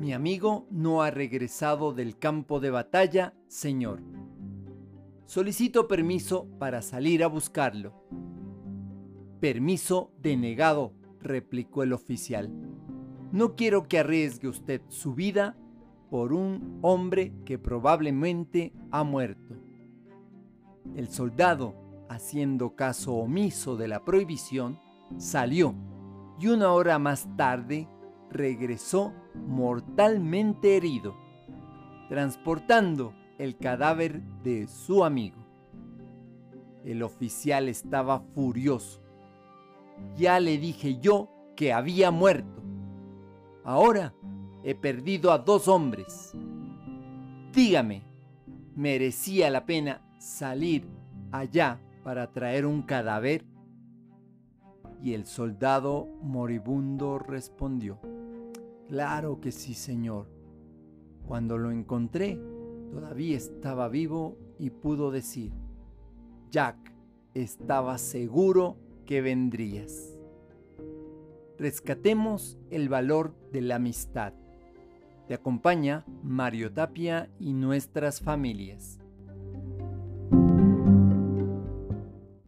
Mi amigo no ha regresado del campo de batalla, señor. Solicito permiso para salir a buscarlo. Permiso denegado, replicó el oficial. No quiero que arriesgue usted su vida por un hombre que probablemente ha muerto. El soldado, haciendo caso omiso de la prohibición, salió y una hora más tarde regresó mortalmente herido, transportando el cadáver de su amigo. El oficial estaba furioso. Ya le dije yo que había muerto. Ahora he perdido a dos hombres. Dígame, ¿merecía la pena salir allá para traer un cadáver? Y el soldado moribundo respondió, Claro que sí, señor. Cuando lo encontré, todavía estaba vivo y pudo decir, Jack, estaba seguro que vendrías. Rescatemos el valor de la amistad. Te acompaña Mario Tapia y nuestras familias.